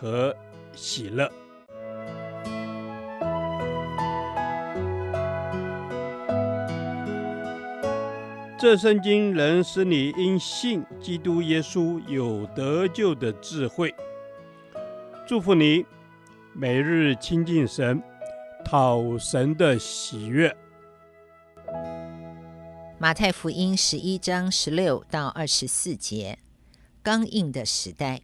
和喜乐。这圣经能使你因信基督耶稣有得救的智慧。祝福你，每日亲近神，讨神的喜悦。马太福音十一章十六到二十四节，刚硬的时代。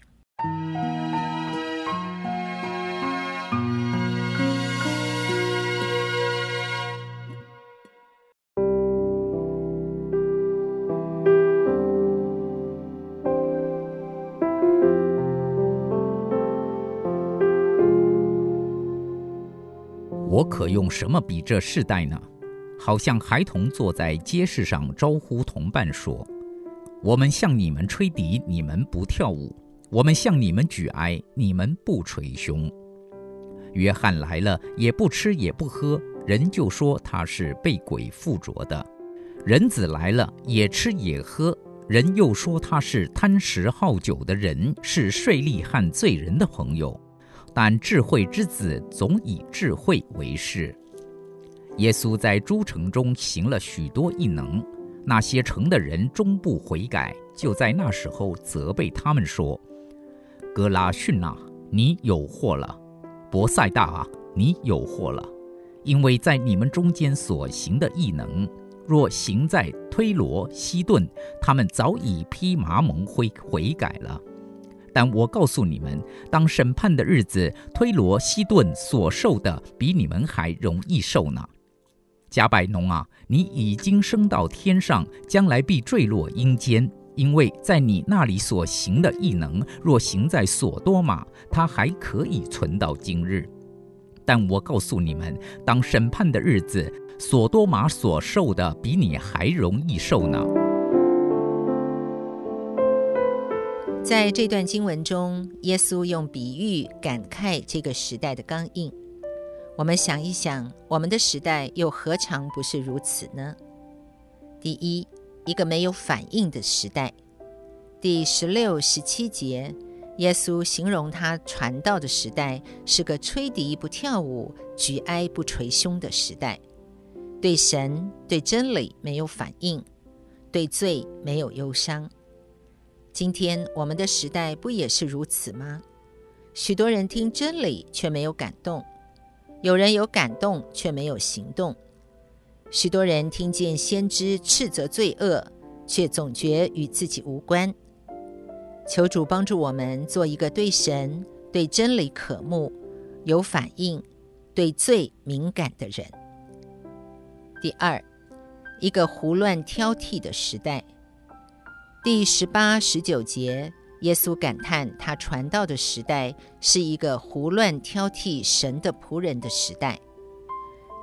我可用什么比这世代呢？好像孩童坐在街市上招呼同伴说：“我们向你们吹笛，你们不跳舞；我们向你们举哀，你们不捶胸。”约翰来了，也不吃也不喝，人就说他是被鬼附着的；人子来了，也吃也喝，人又说他是贪食好酒的人，是税吏和罪人的朋友。但智慧之子总以智慧为事。耶稣在诸城中行了许多异能，那些城的人终不悔改，就在那时候责备他们说：“格拉逊啊，你有祸了；伯赛大啊，你有祸了，因为在你们中间所行的异能，若行在推罗、西顿，他们早已披麻蒙灰悔改了。”但我告诉你们，当审判的日子，推罗、西顿所受的，比你们还容易受呢。迦百农啊，你已经升到天上，将来必坠落阴间，因为在你那里所行的异能，若行在所多玛，它还可以存到今日。但我告诉你们，当审判的日子，所多玛所受的，比你还容易受呢。在这段经文中，耶稣用比喻感慨这个时代的刚硬。我们想一想，我们的时代又何尝不是如此呢？第一，一个没有反应的时代。第十六、十七节，耶稣形容他传道的时代是个吹笛不跳舞、举哀不捶胸的时代，对神、对真理没有反应，对罪没有忧伤。今天我们的时代不也是如此吗？许多人听真理却没有感动，有人有感动却没有行动。许多人听见先知斥责罪恶，却总觉与自己无关。求主帮助我们做一个对神、对真理渴慕、有反应、对罪敏感的人。第二，一个胡乱挑剔的时代。第十八、十九节，耶稣感叹他传道的时代是一个胡乱挑剔神的仆人的时代。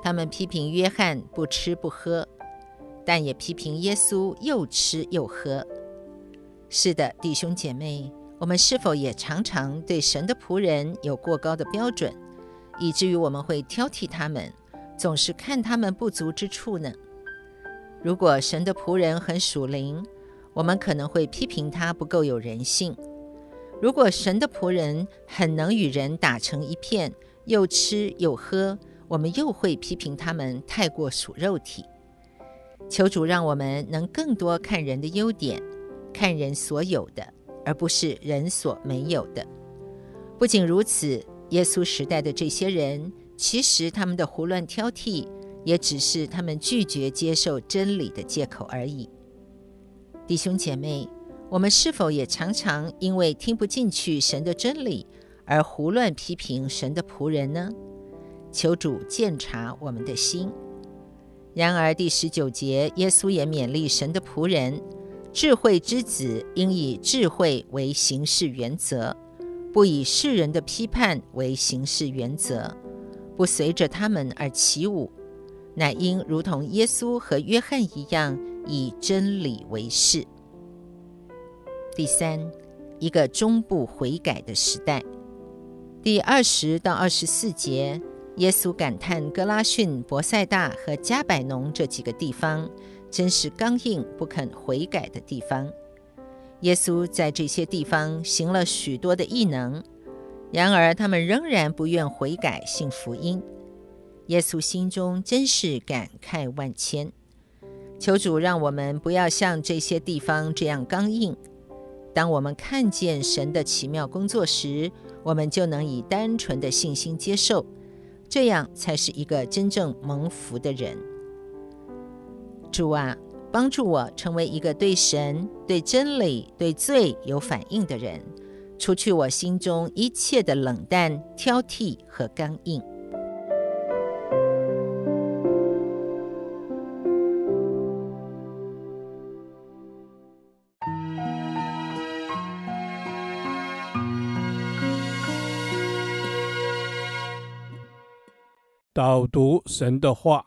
他们批评约翰不吃不喝，但也批评耶稣又吃又喝。是的，弟兄姐妹，我们是否也常常对神的仆人有过高的标准，以至于我们会挑剔他们，总是看他们不足之处呢？如果神的仆人很属灵，我们可能会批评他不够有人性。如果神的仆人很能与人打成一片，又吃又喝，我们又会批评他们太过属肉体。求主让我们能更多看人的优点，看人所有的，而不是人所没有的。不仅如此，耶稣时代的这些人，其实他们的胡乱挑剔，也只是他们拒绝接受真理的借口而已。弟兄姐妹，我们是否也常常因为听不进去神的真理而胡乱批评神的仆人呢？求主鉴察我们的心。然而第十九节，耶稣也勉励神的仆人：智慧之子应以智慧为行事原则，不以世人的批判为行事原则，不随着他们而起舞，乃应如同耶稣和约翰一样，以真理为事。第三，一个终不悔改的时代。第二十到二十四节，耶稣感叹哥拉逊、伯赛大和加百农这几个地方，真是刚硬不肯悔改的地方。耶稣在这些地方行了许多的异能，然而他们仍然不愿悔改信福音。耶稣心中真是感慨万千。求主让我们不要像这些地方这样刚硬。当我们看见神的奇妙工作时，我们就能以单纯的信心接受，这样才是一个真正蒙福的人。主啊，帮助我成为一个对神、对真理、对罪有反应的人，除去我心中一切的冷淡、挑剔和刚硬。导读神的话，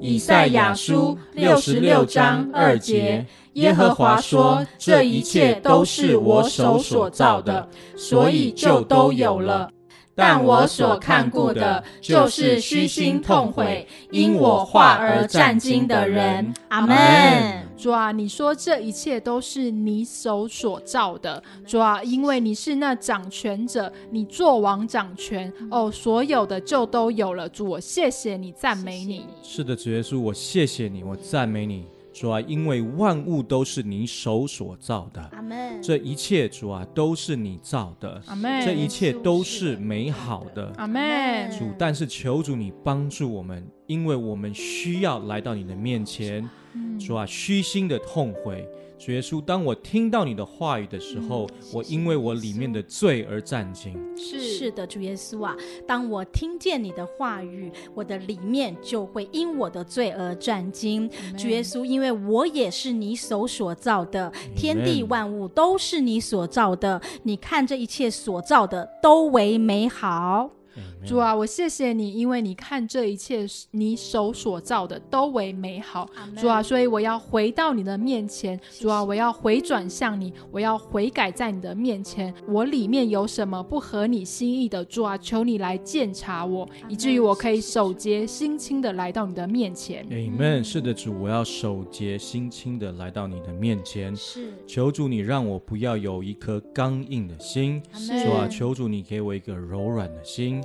以赛亚书六十六章二节，耶和华说：“这一切都是我手所造的，所以就都有了。但我所看顾的，就是虚心痛悔，因我话而战兢的人。”阿门。主啊，你说这一切都是你手所造的，主啊，因为你是那掌权者，你作王掌权，哦，所有的就都有了。主，我谢谢你，赞美你。是的，主耶稣，我谢谢你，我赞美你。主啊，因为万物都是你手所造的，阿门。这一切，主啊，都是你造的，阿门。这一切都是美好的，阿门。主，但是求主你帮助我们，因为我们需要来到你的面前。主啊，虚心的痛悔，主耶稣，当我听到你的话语的时候，嗯、我因为我里面的罪而战惊。是是的，主耶稣啊，当我听见你的话语，我的里面就会因我的罪而战兢。嗯、主耶稣，因为我也是你手所造的，嗯、天地万物都是你所造的，你看这一切所造的都为美好。主啊，我谢谢你，因为你看这一切，你手所造的都为美好。主啊，所以我要回到你的面前。主啊，我要回转向你，我要悔改在你的面前。我里面有什么不合你心意的？主啊，求你来鉴察我，以至于我可以手洁心清的来到你的面前。阿门。是的，主，我要手洁心清的来到你的面前。是，求主你让我不要有一颗刚硬的心。主啊，求主你给我一个柔软的心。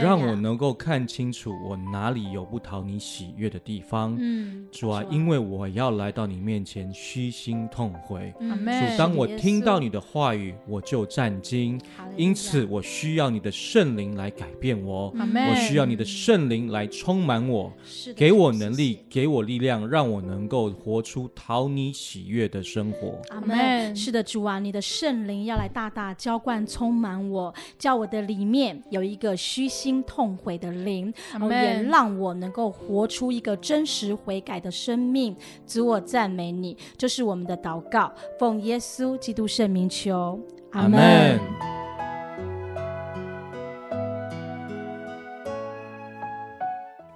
让我能够看清楚我哪里有不讨你喜悦的地方。嗯，主啊，因为我要来到你面前虚心痛悔。嗯，主，当我听到你的话语，我就战惊。因此，我需要你的圣灵来改变我。我需要你的圣灵来充满我，给我能力，给我力量，让我能够活出讨你喜悦的生活。阿门。是的，主啊，你的圣灵要来大大浇灌充满我，叫我的里面有一个虚。心痛悔的灵，也让我能够活出一个真实悔改的生命。主，我赞美你，这、就是我们的祷告，奉耶稣基督圣名求，阿门。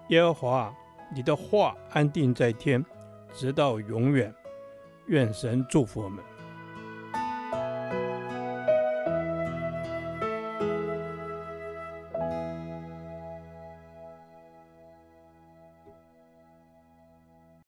耶和华，你的话安定在天，直到永远。愿神祝福我们。